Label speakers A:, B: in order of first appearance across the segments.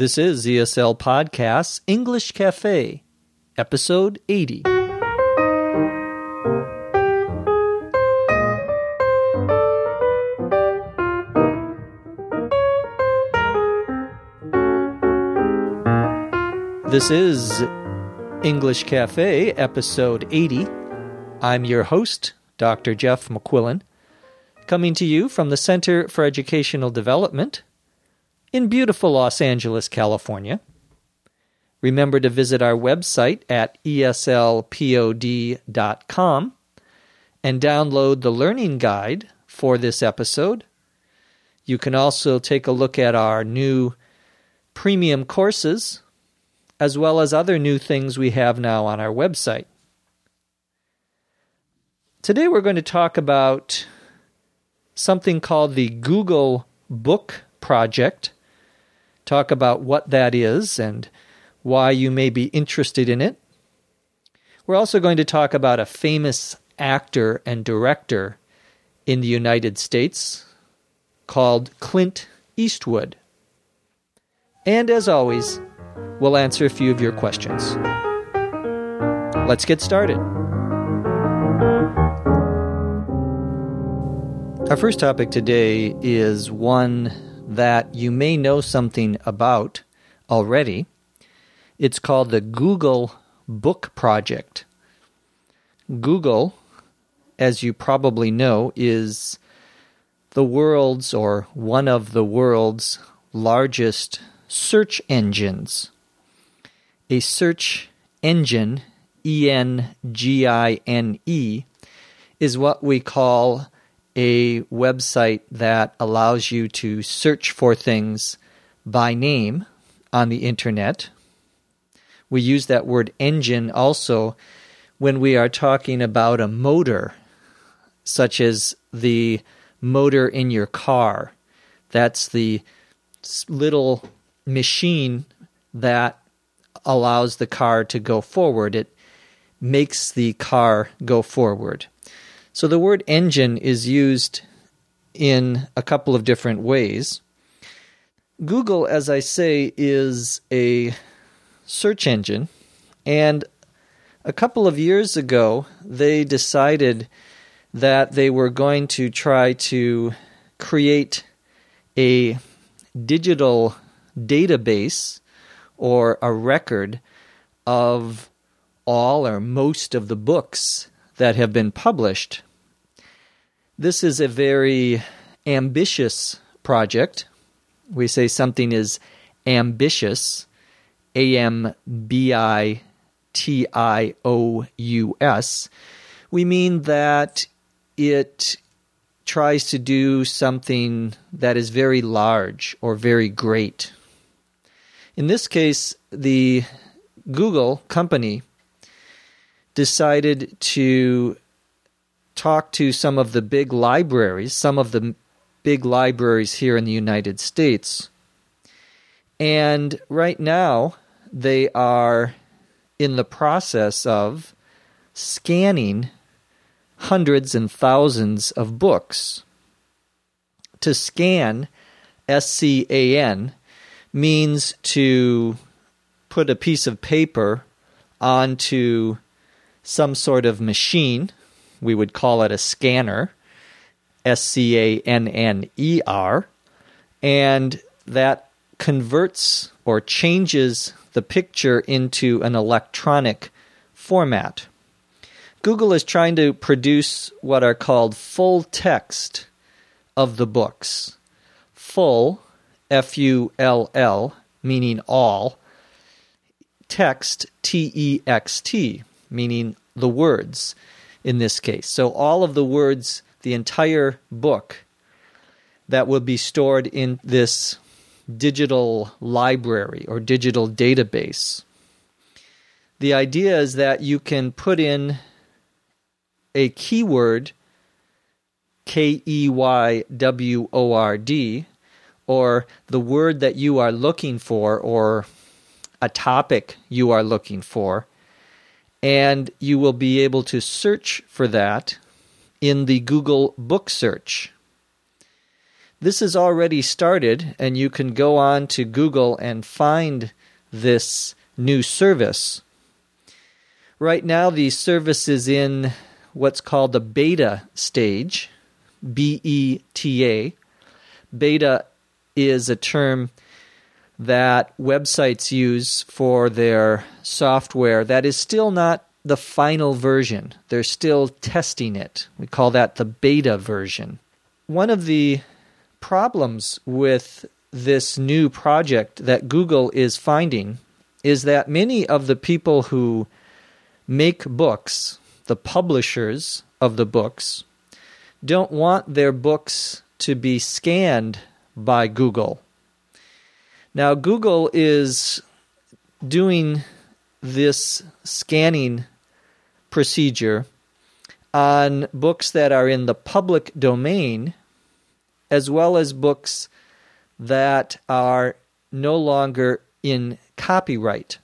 A: This is ESL Podcasts English Cafe, episode 80. This is English Cafe, episode 80. I'm your host, Dr. Jeff McQuillan, coming to you from the Center for Educational Development in beautiful Los Angeles, California. Remember to visit our website at eslpod.com and download the learning guide for this episode. You can also take a look at our new premium courses, as well as other new things we have now on our website. Today we're going to talk about something called the Google Book Project talk about what that is and why you may be interested in it. We're also going to talk about a famous actor and director in the United States called Clint Eastwood. And as always, we'll answer a few of your questions. Let's get started. Our first topic today is one that you may know something about already. It's called the Google Book Project. Google, as you probably know, is the world's or one of the world's largest search engines. A search engine, E N G I N E, is what we call a website that allows you to search for things by name on the internet. We use that word engine also when we are talking about a motor, such as the motor in your car. That's the little machine that allows the car to go forward. It makes the car go forward. So the word engine is used in a couple of different ways. Google, as I say, is a search engine, and a couple of years ago, they decided that they were going to try to create a digital database or a record of all or most of the books that have been published. This is a very ambitious project. We say something is ambitious, A M B I T I O U S. We mean that it tries to do something that is very large or very great. In this case, the Google company decided to talk to some of the big libraries, some of the big libraries here in the United States. And right now, they are in the process of scanning hundreds and thousands of books. To scan, S C A N, means to put a piece of paper onto some sort of machine. We would call it a scanner, S C A N N E R, and that converts or changes the picture into an electronic format. Google is trying to produce what are called full text of the books. Full, F U L L, meaning all, text, T E X T, meaning the words in this case. So all of the words, the entire book that will be stored in this digital library or digital database. The idea is that you can put in a keyword, K E Y W O R D, or the word that you are looking for, or a topic you are looking for, and you will be able to search for that in the Google Book Search. This is already started, and you can go on to Google and find this new service. Right now, the service is in what's called the beta stage, B E T A. Beta is a term that websites use for their software that is still not the final version. They're still testing it. We call that the beta version. One of the problems with this new project that Google is finding is that many of the people who make books, the publishers of the books, don't want their books to be scanned by Google. Now, Google is doing this scanning procedure on books that are in the public domain as well as books that are no longer in copyright.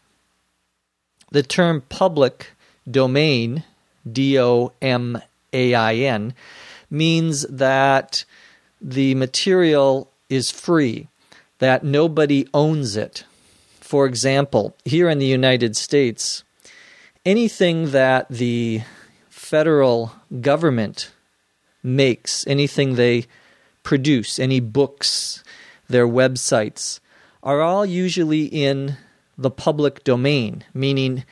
A: The term public domain, D O M A I N, means that the material is free, that nobody owns it. For example, here in the United States, anything that the federal government makes, anything they produce, any books, their websites, are all usually in the public domain, meaning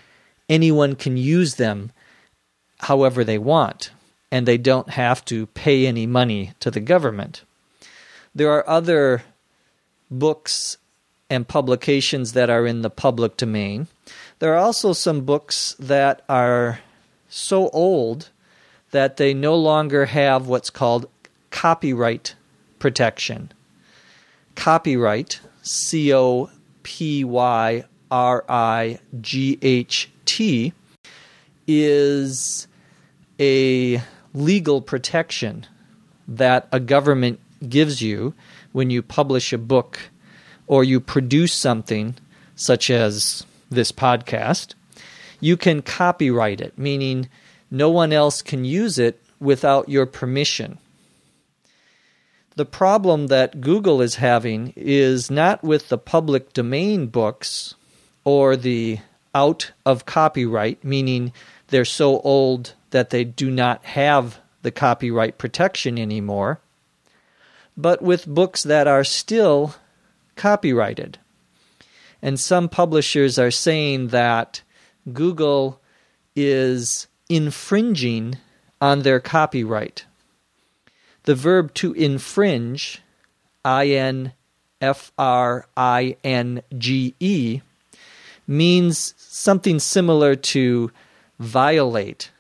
A: anyone can use them however they want, and they don't have to pay any money to the government. There are other books and publications that are in the public domain. There are also some books that are so old that they no longer have what's called copyright protection. Copyright, C O P Y R I G H T, is a legal protection that a government gives you when you publish a book or you produce something such as this podcast. You can copyright it, meaning no one else can use it without your permission the problem that Google is having is not with the public domain books or the out of copyright, meaning they're so old that they do not have the copyright protection anymore, but with books that are still copyrighted. And some publishers are saying that Google is infringing on their copyright. The verb to infringe, I N F R I N G E, means something similar to violate,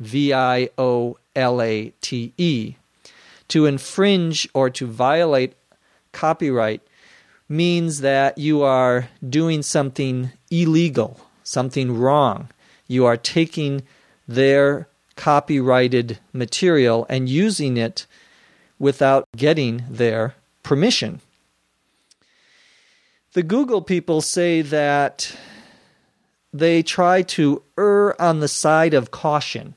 A: V I O L A T E. To infringe or to violate copyright means that you are doing something illegal, something wrong. You are taking their copyrighted material and using it without getting their permission. The Google people say that they try to err on the side of caution.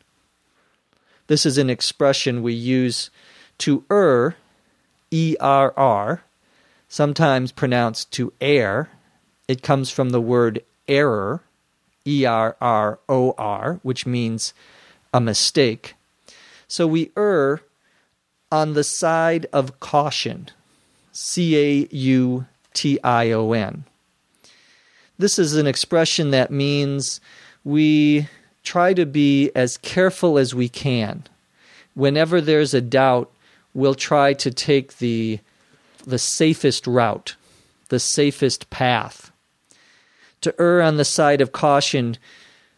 A: This is an expression we use to err, E R R, sometimes pronounced to err. It comes from the word error, E R R O R, which means a mistake. So we err on the side of caution. C A U T I O N. This is an expression that means we try to be as careful as we can. Whenever there's a doubt, we'll try to take the, the safest route, the safest path. To err on the side of caution,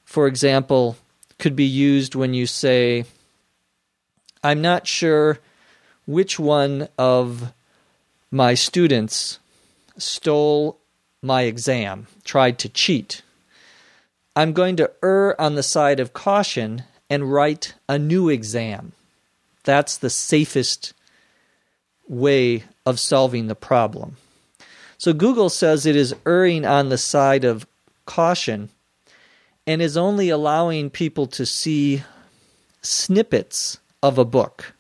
A: for example, could be used when you say, I'm not sure which one of my students stole my exam, tried to cheat. I'm going to err on the side of caution and write a new exam. That's the safest way of solving the problem. So Google says it is erring on the side of caution and is only allowing people to see snippets of a book.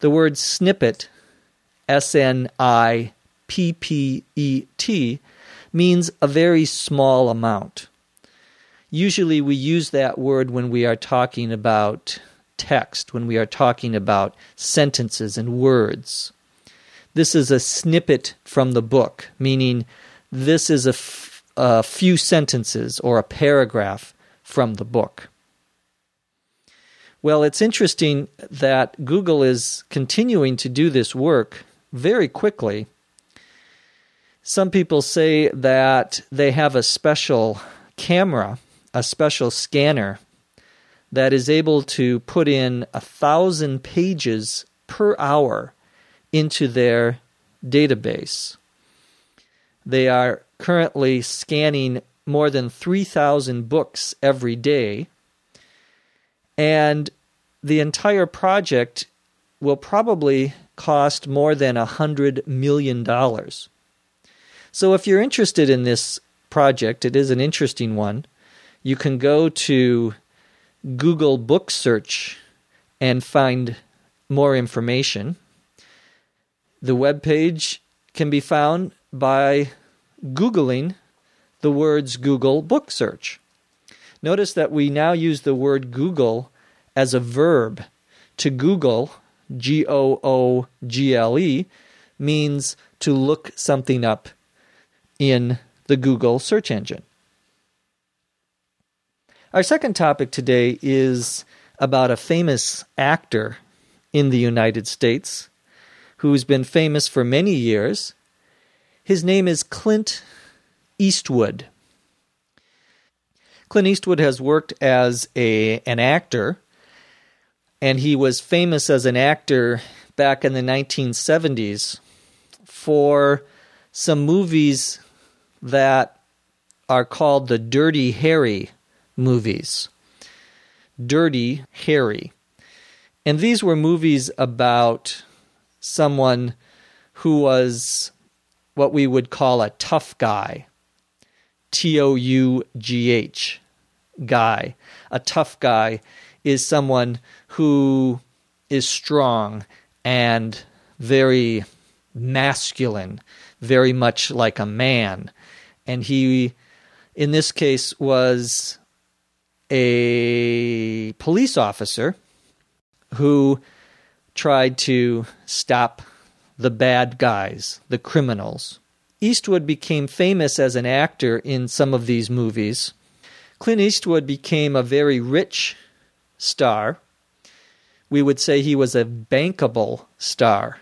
A: The word snippet, S N I P P E T, means a very small amount. Usually we use that word when we are talking about text, when we are talking about sentences and words. This is a snippet from the book, meaning this is a, f- a few sentences or a paragraph from the book. Well, it's interesting that Google is continuing to do this work very quickly. Some people say that they have a special camera, a special scanner that is able to put in a thousand pages per hour into their database. They are currently scanning more than 3,000 books every day and the entire project will probably cost more than a hundred million dollars. So if you're interested in this project, it is an interesting one. You can go to Google Book Search and find more information. The web page can be found by Googling the words Google Book Search. Notice that we now use the word Google as a verb. To Google, G O O G L E, means to look something up in the Google search engine. Our second topic today is about a famous actor in the United States who's been famous for many years. His name is Clint Eastwood. Clint Eastwood has worked as a an actor, and he was famous as an actor back in the 1970s for some movies that are called the Dirty Harry movies. Dirty Harry. And these were movies about someone who was what we would call a tough guy. T O U G H guy. A tough guy is someone who is strong and very masculine, very much like a man. And he, in this case, was a police officer who tried to stop the bad guys, the criminals. Eastwood became famous as an actor in some of these movies Clint Eastwood became a very rich star. We would say he was a bankable star.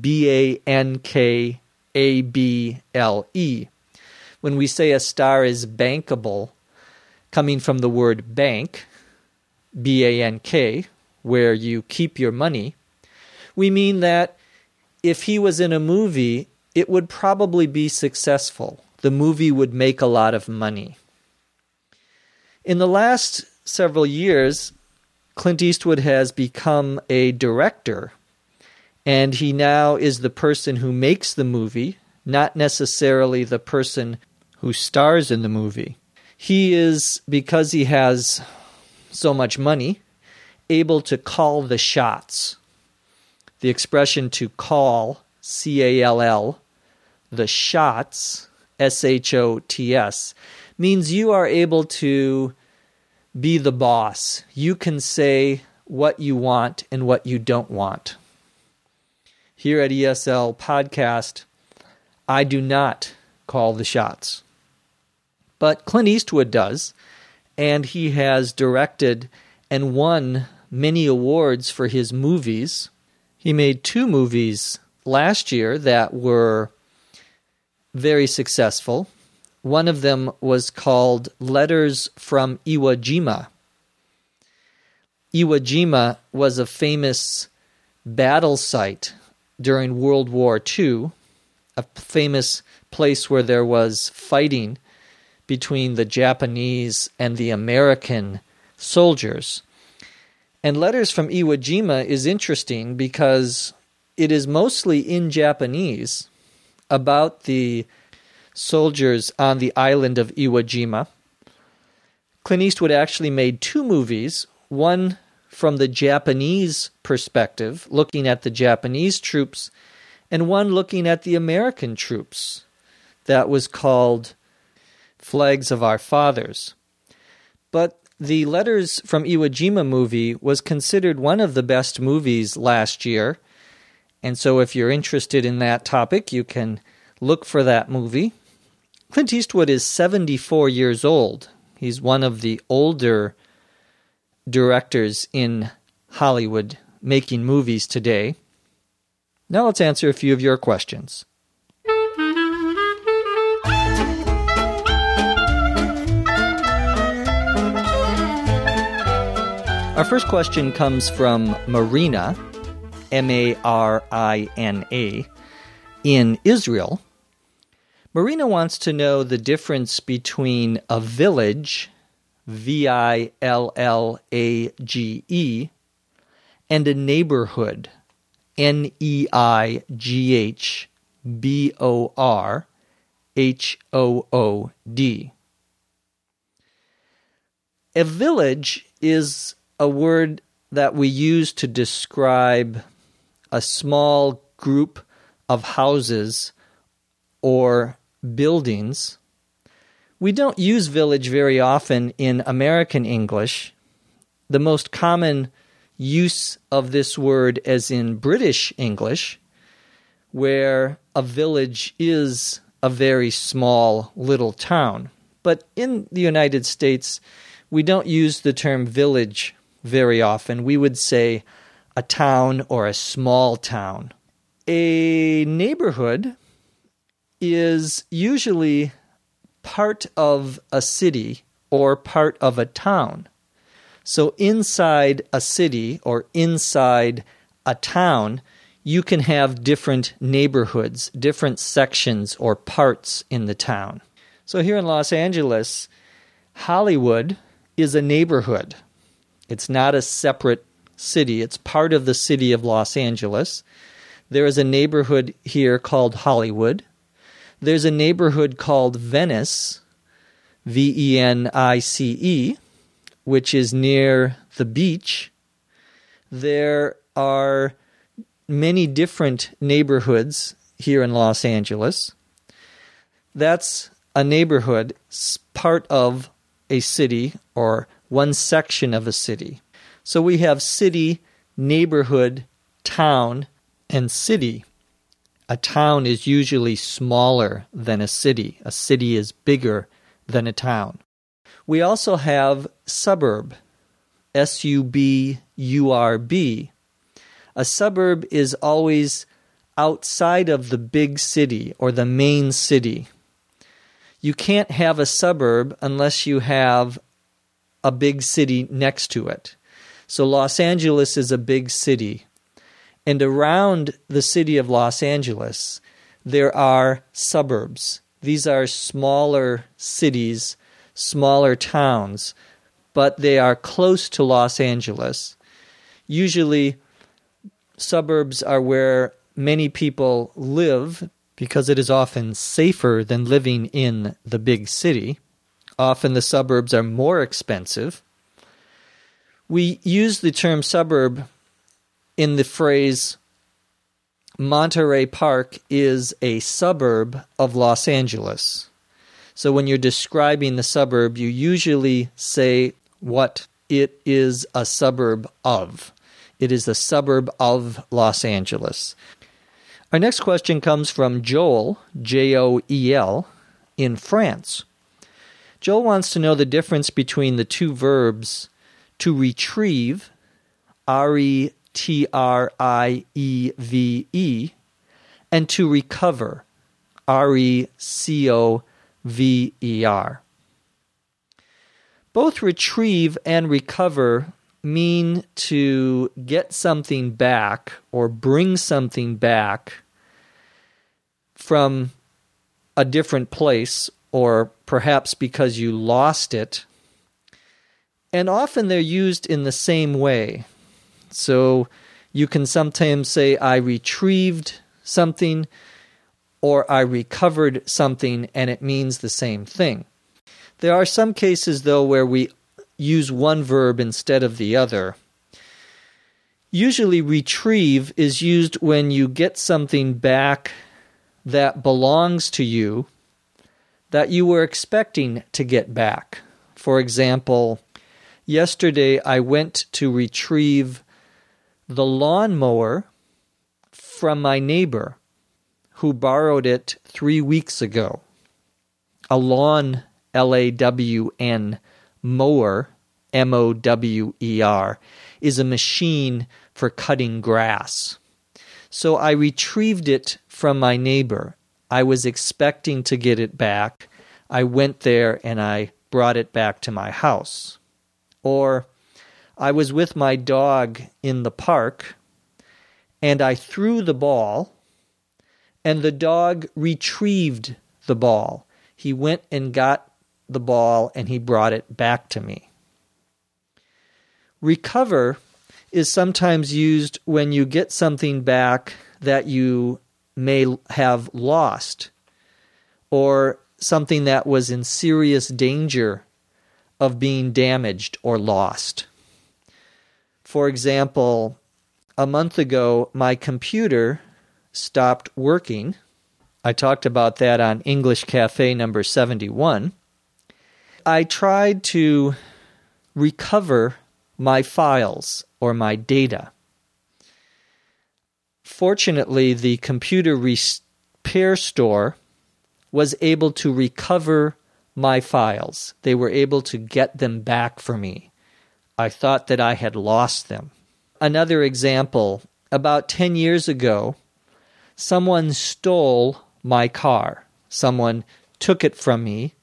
A: B A N K A B L E. When we say a star is bankable, coming from the word bank, B A N K, where you keep your money, we mean that if he was in a movie, it would probably be successful. The movie would make a lot of money. In the last several years, Clint Eastwood has become a director, and he now is the person who makes the movie, not necessarily the person who stars in the movie. He is, because he has so much money, able to call the shots. The expression to call, C A L L, the shots, S H O T S, means you are able to be the boss. You can say what you want and what you don't want. Here at ESL Podcast, I do not call the shots. But Clint Eastwood does, and he has directed and won many awards for his movies. He made two movies last year that were very successful. One of them was called Letters from Iwo Jima. Iwo Jima was a famous battle site during World War II, a famous place where there was fighting between the Japanese and the American soldiers. And Letters from Iwo Jima is interesting because it is mostly in Japanese about the soldiers on the island of Iwo Jima. Clint Eastwood actually made two movies, one from the Japanese perspective, looking at the Japanese troops and one looking at the American troops that was called Flags of Our Fathers. But the Letters from Iwo Jima movie was considered one of the best movies last year. And so, if you're interested in that topic, you can look for that movie. Clint Eastwood is 74 years old. He's one of the older directors in Hollywood making movies today. Now let's answer a few of your questions. Our first question comes from Marina, M A R I N A, in Israel. Marina wants to know the difference between a village, V I L L A G E, and a neighborhood, N E I G H B O R H O O D. A village is a word that we use to describe a small group of houses or buildings. We don't use village very often in American English. The most common use of this word as in British English, where a village is a very small little town. But in the United States, we don't use the term village very often. We would say a town or a small town. A neighborhood is usually part of a city or part of a town. So, inside a city or inside a town, you can have different neighborhoods, different sections or parts in the town. So, here in Los Angeles, Hollywood is a neighborhood. It's not a separate city, it's part of the city of Los Angeles. There is a neighborhood here called Hollywood. There's a neighborhood called Venice, V E N I C E, which is near the beach. There are many different neighborhoods here in Los Angeles. That's a neighborhood, part of a city or one section of a city. So we have city, neighborhood, town, and city. A town is usually smaller than a city, a city is bigger than a town. We also have suburb, S U B U R B. A suburb is always outside of the big city or the main city. You can't have a suburb unless you have a big city next to it. So Los Angeles is a big city. And around the city of Los Angeles, there are suburbs. These are smaller cities, smaller towns, but they are close to Los Angeles. Usually, suburbs are where many people live because it is often safer than living in the big city. Often the suburbs are more expensive. We use the term suburb in the phrase Monterey Park is a suburb of Los Angeles. So when you're describing the suburb, you usually say what it is a suburb of. It is a suburb of Los Angeles. Our next question comes from Joel, J O E L, in France. Joel wants to know the difference between the two verbs to retrieve, R E T R I E V E, and to recover, R E C O V E R. Both retrieve and recover mean to get something back or bring something back from a different place or perhaps because you lost it. And often they're used in the same way. So you can sometimes say, I retrieved something, or I recovered something, and it means the same thing. There are some cases, though, where we use one verb instead of the other. Usually, retrieve is used when you get something back that belongs to you that you were expecting to get back. For example, yesterday I went to retrieve the lawnmower from my neighbor who borrowed it three weeks ago. A lawn, L A W N, mower, M O W E R, is a machine for cutting grass. So I retrieved it from my neighbor. I was expecting to get it back. I went there and I brought it back to my house. Or I was with my dog in the park and I threw the ball and the dog retrieved the ball. He went and got the ball and he brought it back to me. Recover is sometimes used when you get something back that you may have lost or something that was in serious danger of being damaged or lost. For example, a month ago, my computer stopped working. I talked about that on English Cafe number 71. I tried to recover my files or my data. Fortunately, the computer repair store was able to recover my files. They were able to get them back for me. I thought that I had lost them. Another example about 10 years ago, someone stole my car. Someone took it from me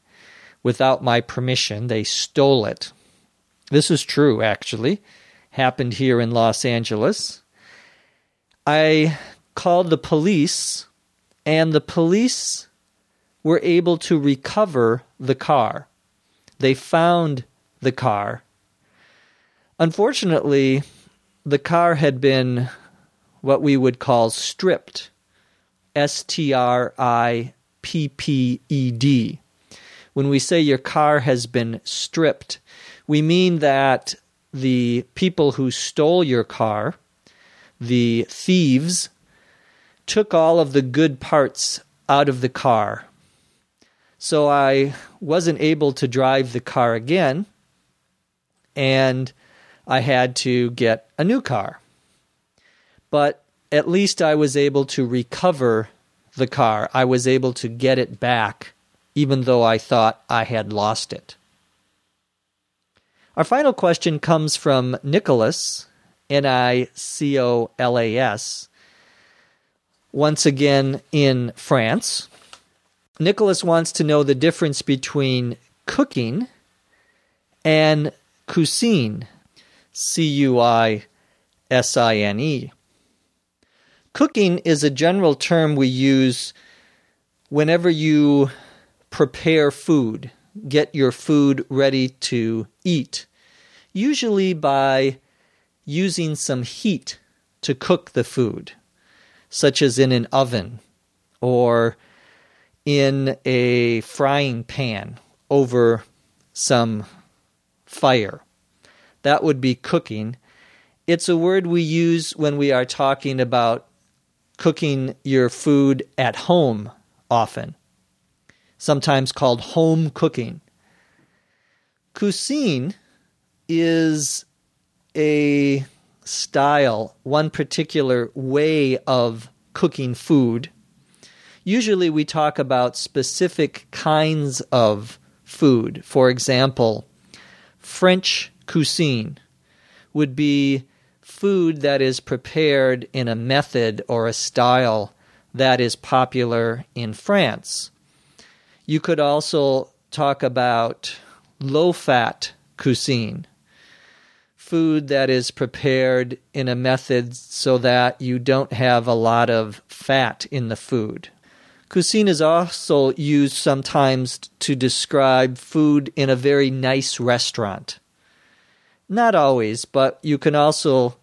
A: without my permission. They stole it. This is true, actually. Happened here in Los Angeles. I called the police, and the police were able to recover the car. They found the car. Unfortunately, the car had been what we would call stripped. S T R I P P E D. When we say your car has been stripped, we mean that the people who stole your car, the thieves, took all of the good parts out of the car. So I wasn't able to drive the car again, and I had to get a new car. But at least I was able to recover the car. I was able to get it back, even though I thought I had lost it. Our final question comes from Nicolas, N I C O L A S, once again in France. Nicolas wants to know the difference between cooking and cuisine, C U I S I N E. Cooking is a general term we use whenever you prepare food, get your food ready to eat, usually by using some heat to cook the food, such as in an oven or in a frying pan over some fire. That would be cooking. It's a word we use when we are talking about cooking your food at home often, sometimes called home cooking. Cuisine is a style, one particular way of cooking food. Usually we talk about specific kinds of food. For example, French cuisine would be food that is prepared in a method or a style that is popular in France. You could also talk about low fat cuisine, food that is prepared in a method so that you don't have a lot of fat in the food. Cuisine is also used sometimes to describe food in a very nice restaurant. Not always, but you can also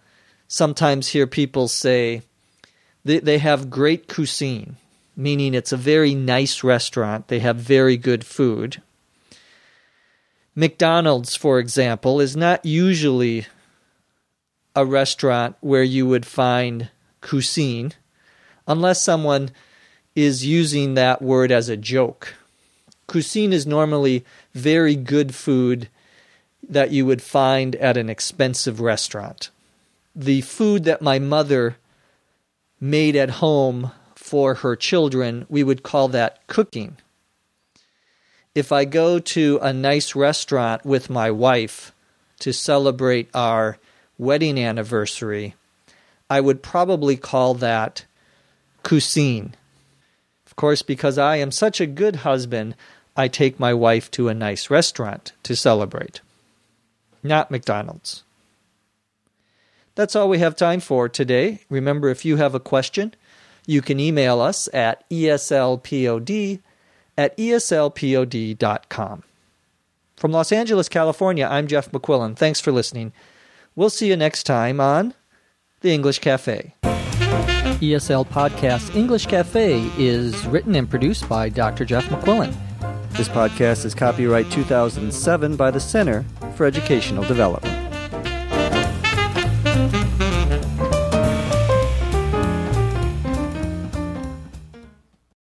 A: sometimes hear people say they, they have great cuisine, meaning it's a very nice restaurant. They have very good food. McDonald's, for example, is not usually a restaurant where you would find cuisine unless someone is using that word as a joke. Cuisine is normally very good food that you would find at an expensive restaurant. The food that my mother made at home for her children, we would call that cooking. If I go to a nice restaurant with my wife to celebrate our wedding anniversary, I would probably call that cuisine. Of course, because I am such a good husband, I take my wife to a nice restaurant to celebrate, not McDonald's. That's all we have time for today. Remember, if you have a question, you can email us at eslpod at eslpod.com. From Los Angeles, California, I'm Jeff McQuillan. Thanks for listening. We'll see you next time on The English Cafe. ESL Podcast English Cafe is written and produced by Dr. Jeff McQuillan.
B: This podcast is copyright 2007 by the Center for Educational Development.